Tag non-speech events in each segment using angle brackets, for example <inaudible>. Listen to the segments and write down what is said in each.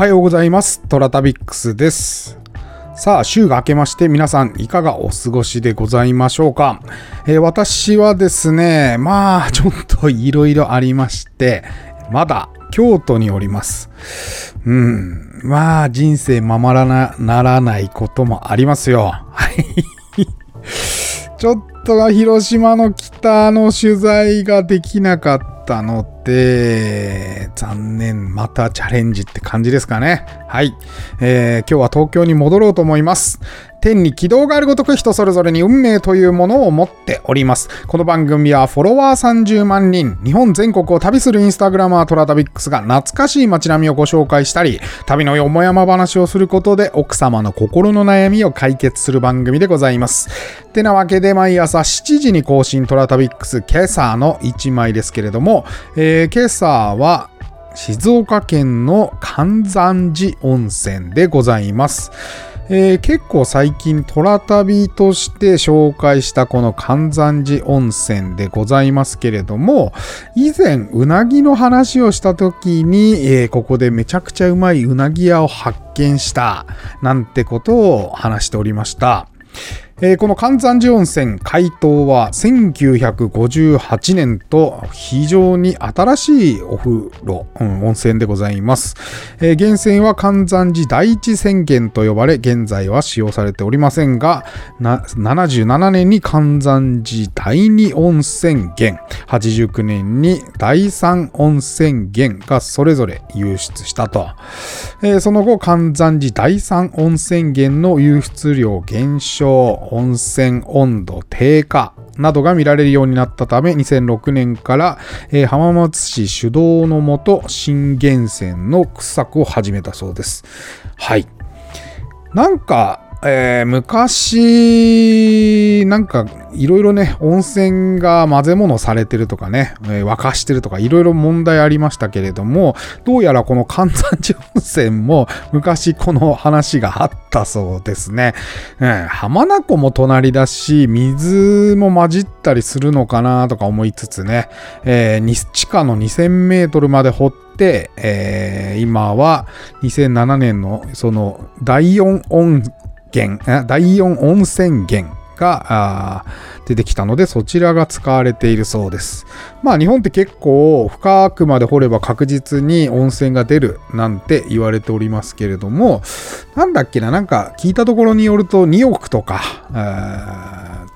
はようございます。トラタビックスです。さあ、週が明けまして皆さんいかがお過ごしでございましょうか、えー私はですね、まあ、ちょっといろいろありまして、まだ京都におります。うん。まあ、人生ままらな、ならないこともありますよ。はい。ちょっと広島の北の取材ができなかったので、残念、またチャレンジって感じですかね。はい。えー今日は東京に戻ろうと思います。天に軌道があるごとく人それぞれに運命というものを持っております。この番組はフォロワー30万人、日本全国を旅するインスタグラマートラタビックスが懐かしい街並みをご紹介したり、旅のよもやま話をすることで奥様の心の悩みを解決する番組でございます。てなわけで毎朝7時に更新トラタビックス今朝の1枚ですけれども、えー今朝は静岡県の関山寺温泉でございます。えー結構最近虎旅として紹介したこの関山寺温泉でございますけれども、以前うなぎの話をした時に、えーここでめちゃくちゃうまいうなぎ屋を発見したなんてことを話しておりました。えーこの関山寺温泉開湯は1958年と非常に新しいお風呂、うん温泉でございます。えー源泉は関山寺第一泉源と呼ばれ現在は使用されておりませんがな77年に関山寺第二温泉源89年に第三温泉源がそれぞれ湧出したと、えーその後関山寺第三温泉源の湧出量減少温泉温度低下などが見られるようになったため2006年から、えー浜松市主導のもと新源泉の掘削を始めたそうです。はい。なんか、えー昔、なんか、いろいろね、温泉が混ぜ物されてるとかね、えー沸かしてるとか、いろいろ問題ありましたけれども、どうやらこの関山寺温泉も昔この話があったそうですね。うん、浜名湖も隣だし、水も混じったりするのかなとか思いつつね、えー地下の2000メートルまで掘って、えー今は2007年のその第4温源、第4温泉源が出てきたのでそちらが使われているそうです。まあ日本って結構深くまで掘れば確実に温泉が出るなんて言われておりますけれどもなんだっけななんか聞いたところによると2億とか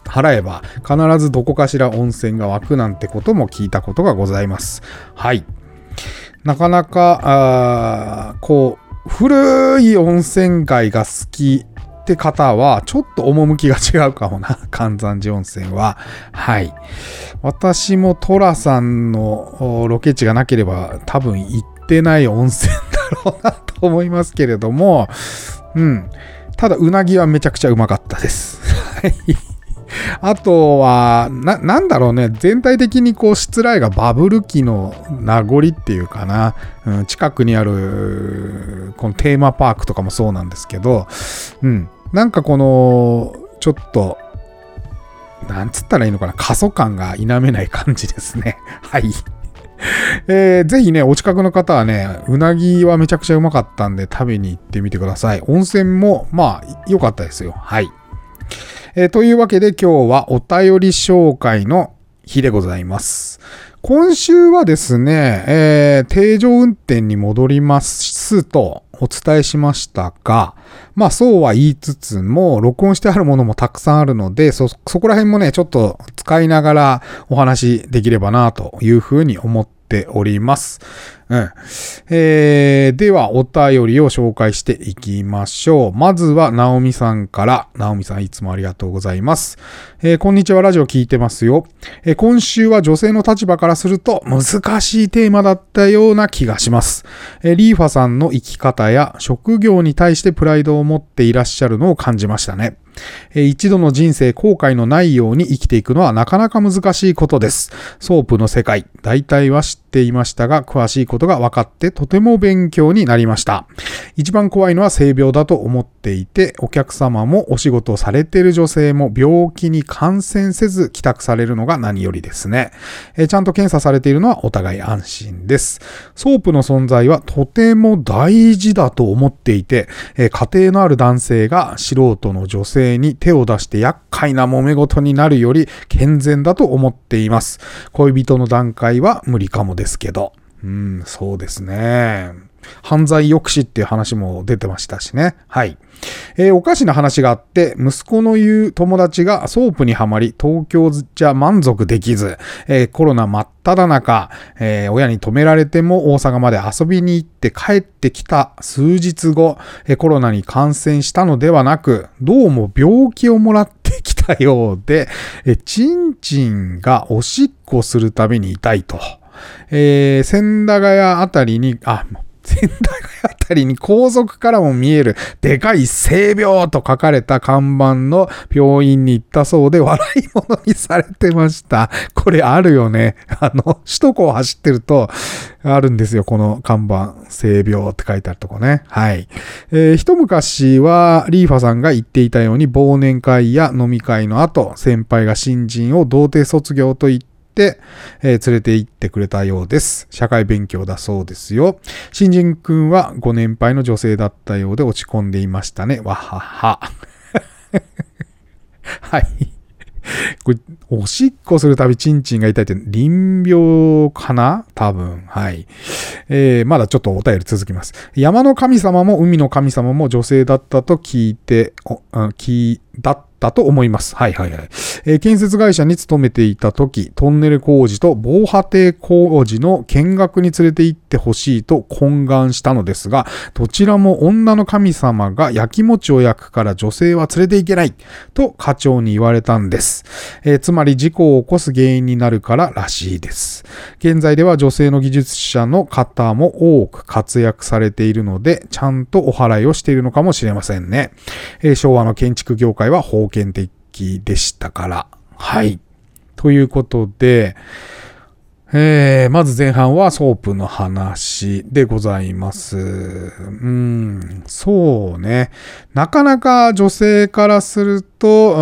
払えば必ずどこかしら温泉が湧くなんてことも聞いたことがございます。はい。なかなか、こう、古い温泉街が好きって方は、ちょっと趣が違うかもな、<laughs> 関山寺温泉は。はい。私もトラさんのロケ地がなければ、多分行ってない温泉だろうなと思いますけれども、うん。ただ、うなぎはめちゃくちゃうまかったです。<laughs> はい。<laughs> あとは、な、なんだろうね、全体的にこう、しつらいがバブル期の名残っていうかな、うん、近くにある、このテーマパークとかもそうなんですけど、うん、なんかこの、ちょっと、なんつったらいいのかな、過疎感が否めない感じですね。<laughs> はい。えーぜひね、お近くの方はね、うなぎはめちゃくちゃうまかったんで食べに行ってみてください。温泉も、まあ、良かったですよ。はい。えーというわけで今日はお便り紹介の日でございます。今週はですね、えー定常運転に戻りますとお伝えしましたが、まあそうは言いつつも、録音してあるものもたくさんあるので、そ、そこら辺もね、ちょっと使いながらお話できればなというふうに思っております。うん。えーでは、お便りを紹介していきましょう。まずは、ナオミさんから、ナオミさんいつもありがとうございます。えーこんにちは、ラジオ聞いてますよ。えー今週は女性の立場からすると難しいテーマだったような気がします。えーリーファさんの生き方や職業に対してプライドを持っていらっしゃるのを感じましたね。一度の人生後悔のないように生きていくのはなかなか難しいことです。ソープの世界、大体は知っていましたが、詳しいことが分かってとても勉強になりました。一番怖いのは性病だと思っていて、お客様もお仕事をされている女性も病気に感染せず帰宅されるのが何よりですね。えちゃんと検査されているのはお互い安心です。ソープの存在はとても大事だと思っていて、え家庭のある男性が素人の女性に手を出して厄介な揉め事になるより健全だと思っています。恋人の段階は無理かもですですけど。うん、そうですね。犯罪抑止っていう話も出てましたしね。はい。えー、おかしな話があって、息子の言う友達がソープにはまり、東京じゃ満足できず、えー、コロナ真っ只中、えー、親に止められても大阪まで遊びに行って帰ってきた数日後、えコロナに感染したのではなく、どうも病気をもらってきたようで、えチンチンがおしっこするたびに痛いと。えー、千駄ヶ谷あたりに、あ、仙台あたりに高速からも見えるでかい性病と書かれた看板の病院に行ったそうで笑い物にされてました。<laughs> これあるよね。<laughs> あの、首都高を走ってると、あるんですよ、この看板。性病って書いてあるとこね。はい。えー、一昔は、リーファさんが言っていたように、忘年会や飲み会の後、先輩が新人を童貞卒業と言って、、えー、連れて行ってくれたようです。社会勉強だそうですよ。新人くんはご年配の女性だったようで落ち込んでいましたね。わはは。<laughs> はい。これ、おしっこするたびチンチンが痛いって、臨病かな？多分。はい。えー、まだちょっとお便り続きます。山の神様も海の神様も女性だったと聞いて、お聞い、だったったと思います。はいはいはい。えー、建設会社に勤めていた時、トンネル工事と防波堤工事の見学に連れて行ってほしいと懇願したのですが、どちらも女の神様が焼き餅を焼くから女性は連れて行けないと課長に言われたんです。えー、つまり事故を起こす原因になるかららしいです。現在では女性の技術者の方も多く活躍されているので、ちゃんとお払いをしているのかもしれませんね。えー、昭和の建築業界は封建的でしたから。はい。ということで、えー、まず前半はソープの話でございます。うん、そうね。なかなか女性からすると、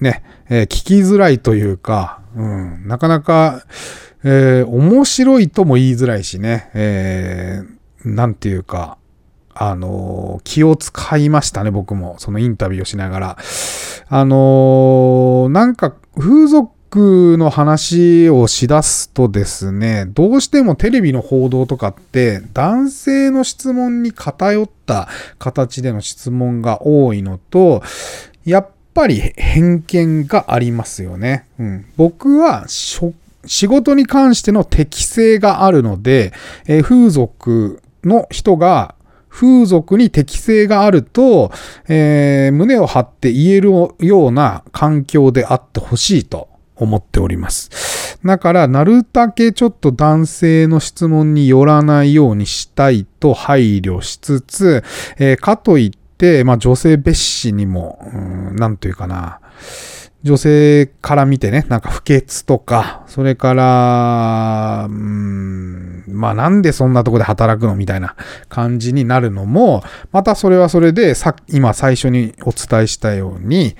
ね、えー、聞きづらいというか、うん、なかなか、えー、面白いとも言いづらいしね、えー、なんていうか、あの、気を使いましたね、僕も。そのインタビューをしながら。あの、なんか、風俗の話をしだすとですね、どうしてもテレビの報道とかって、男性の質問に偏った形での質問が多いのと、やっぱり偏見がありますよね。うん、僕は仕事に関しての適性があるので、え、風俗の人が風俗に適性があると、えー、胸を張って言えるような環境であってほしいと思っております。だから、なるだけちょっと男性の質問によらないようにしたいと配慮しつつ、えー、かといって、まあ女性蔑視にも、うん、なんというかな、女性から見てね、なんか不潔とか、それから、うん、まあなんでそんなとこで働くのみたいな感じになるのも、またそれはそれで、さ、今最初にお伝えしたように、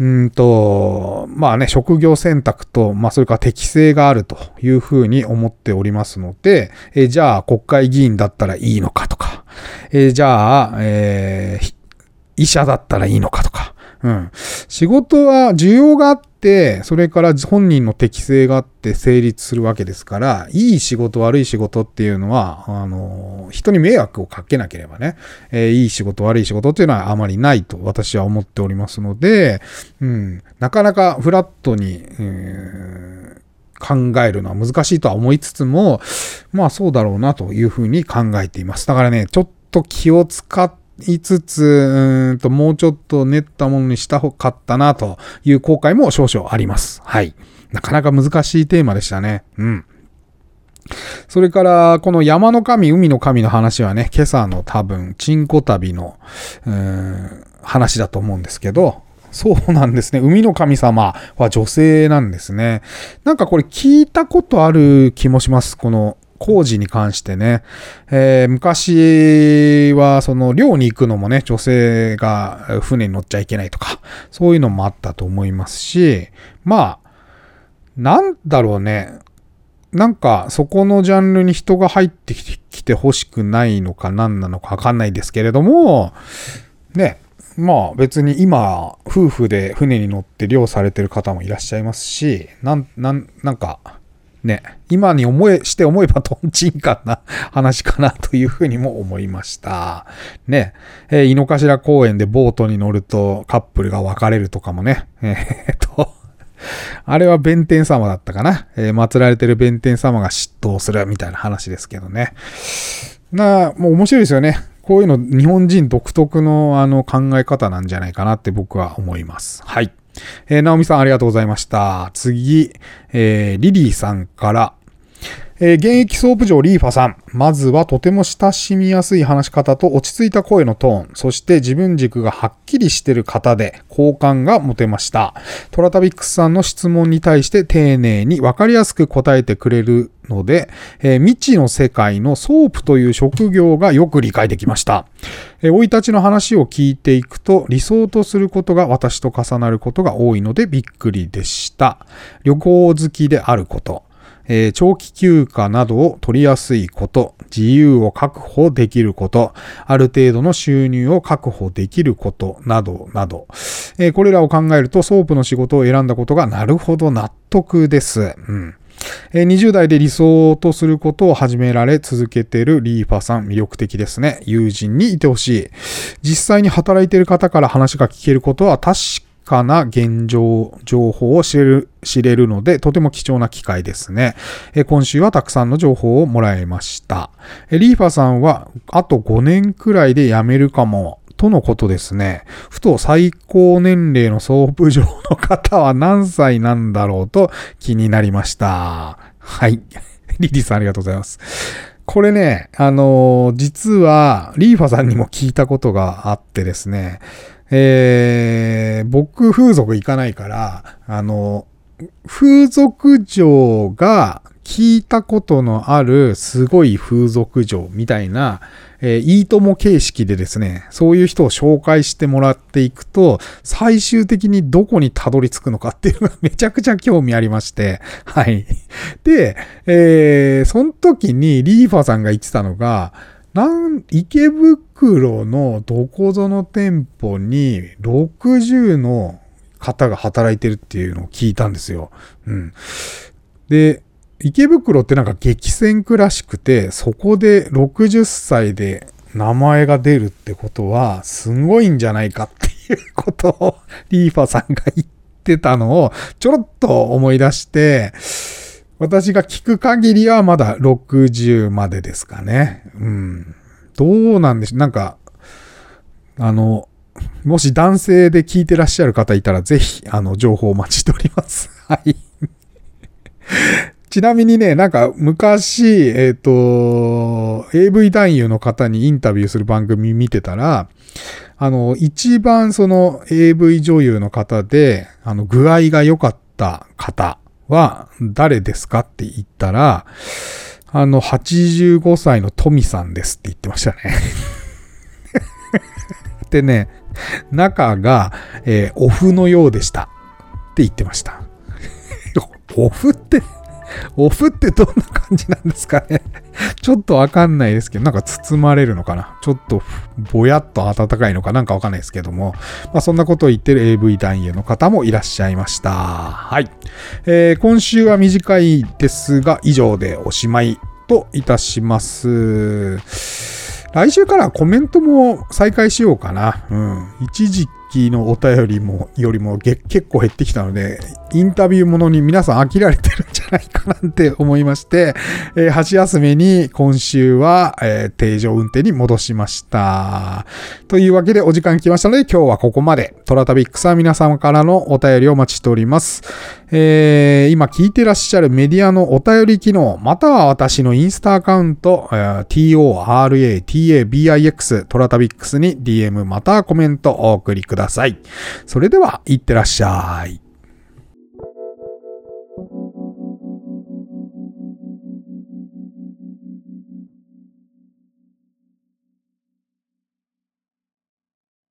うんと、まあね、職業選択と、まあそれから適性があるというふうに思っておりますので、えじゃあ国会議員だったらいいのかとか、えじゃあ、えー、医者だったらいいのかとか、うん。仕事は需要があって、それから本人の適性があって成立するわけですから、いい仕事、悪い仕事っていうのは、あの、人に迷惑をかけなければね、えー、いい仕事、悪い仕事っていうのはあまりないと私は思っておりますので、うん、なかなかフラットに、えー考えるのは難しいとは思いつつも、まあそうだろうなというふうに考えています。だからね、ちょっと気を使っていつつ、うんと、もうちょっと練ったものにしたかったなという後悔も少々あります。はい。なかなか難しいテーマでしたね。うん。それから、この山の神、海の神の話はね、今朝の多分、チンコ旅の、話だと思うんですけど、そうなんですね。海の神様は女性なんですね。なんかこれ聞いたことある気もします。この工事に関してね。えー、昔はその漁に行くのもね、女性が船に乗っちゃいけないとか、そういうのもあったと思いますし、まあ、なんだろうね。なんか、そこのジャンルに人が入ってきて欲しくないのか何なのかわかんないですけれども、ね、まあ別に今、夫婦で船に乗って漁されてる方もいらっしゃいますし、なん、なん、なんか、ね、今に思え、して思えばトンチンカンな話かなというふうにも思いました。ね、えー、井の頭公園でボートに乗るとカップルが別れるとかもね、えー、っと、あれは弁天様だったかな。えー、祀られてる弁天様が嫉妬するみたいな話ですけどね。なあ、もう面白いですよね。こういうの日本人独特のあの考え方なんじゃないかなって僕は思います。はい。えー、ナオミさんありがとうございました。次、えー、リリーさんから、えー、現役ソープ嬢リーファさん。まずはとても親しみやすい話し方と落ち着いた声のトーン、そして自分軸がはっきりしてる方で好感が持てました。トラタビックスさんの質問に対して丁寧にわかりやすく答えてくれるので、えー、未知の世界のソープという職業がよく理解できました。えー、生い立ちの話を聞いていくと理想とすることが私と重なることが多いのでびっくりでした。旅行好きであること。えー、長期休暇などを取りやすいこと、自由を確保できること、ある程度の収入を確保できること、などなど、えー、これらを考えるとソープの仕事を選んだことがなるほど納得です。うん20代で理想とすることを始められ続けているリーファさん魅力的ですね。友人にいてほしい。実際に働いている方から話が聞けることは確かかな現状、情報を知れる、知れるので、とても貴重な機会ですね。え今週はたくさんの情報をもらいました。えリーファさんは、あと5年くらいで辞めるかも。とのことですね。ふと最高年齢のソープ嬢の方は何歳なんだろうと気になりました。はい。<laughs> リリーさんありがとうございます。これね、あのー、実は、リーファさんにも聞いたことがあってですね、えー、僕風俗行かないから、あの、風俗嬢が聞いたことのあるすごい風俗嬢みたいな、えー、いいとも形式でですね、そういう人を紹介してもらっていくと、最終的にどこにたどり着くのかっていうのが <laughs> めちゃくちゃ興味ありまして、はい。で、えー、その時にリーファさんが言ってたのが、なん、池袋のどこぞの店舗に60の方が働いてるっていうのを聞いたんですよ。うん。で、池袋ってなんか激戦区らしくて、そこで60歳で名前が出るってことは、すごいんじゃないかっていうことをリーファさんが言ってたのをちょろっと思い出して、私が聞く限りはまだ60までですかね。うん。どうなんでしょう。なんか、あの、もし男性で聞いてらっしゃる方いたら、ぜひ、あの、情報をお待ちしております。<laughs> はい。ちなみにね、なんか昔、えっ、ー、と、AV 男優の方にインタビューする番組見てたら、あの、一番その AV 女優の方で、あの、具合が良かった方は誰ですかって言ったら、あの、85歳のトミさんですって言ってましたね <laughs> でね、中が、えー、オフのようでしたって言ってました。<laughs> オフってオフってどんな感じなんですかねちょっとわかんないですけど、なんか包まれるのかなちょっとぼやっと暖かいのかなんかわかんないですけども、まあ、そんなことを言ってる AV 男優の方もいらっしゃいました。はい。えー、今週は短いですが、以上でおしまいといたします。来週からコメントも再開しようかな。うん。一時期のお便りもよりも結構減ってきたので、インタビューものに皆さん飽きられてるんじゃないかなって思いまして、<laughs> えー、箸休めに今週は、えー、定常運転に戻しました。というわけでお時間来ましたので今日はここまで。トラタビックスは皆様からのお便りをお待ちしております。えー、今聞いてらっしゃるメディアのお便り機能、または私のインスタアカウント、TORATABIX トラタビックスに DM またはコメントお送りください。ださい。それでは、いってらっしゃい。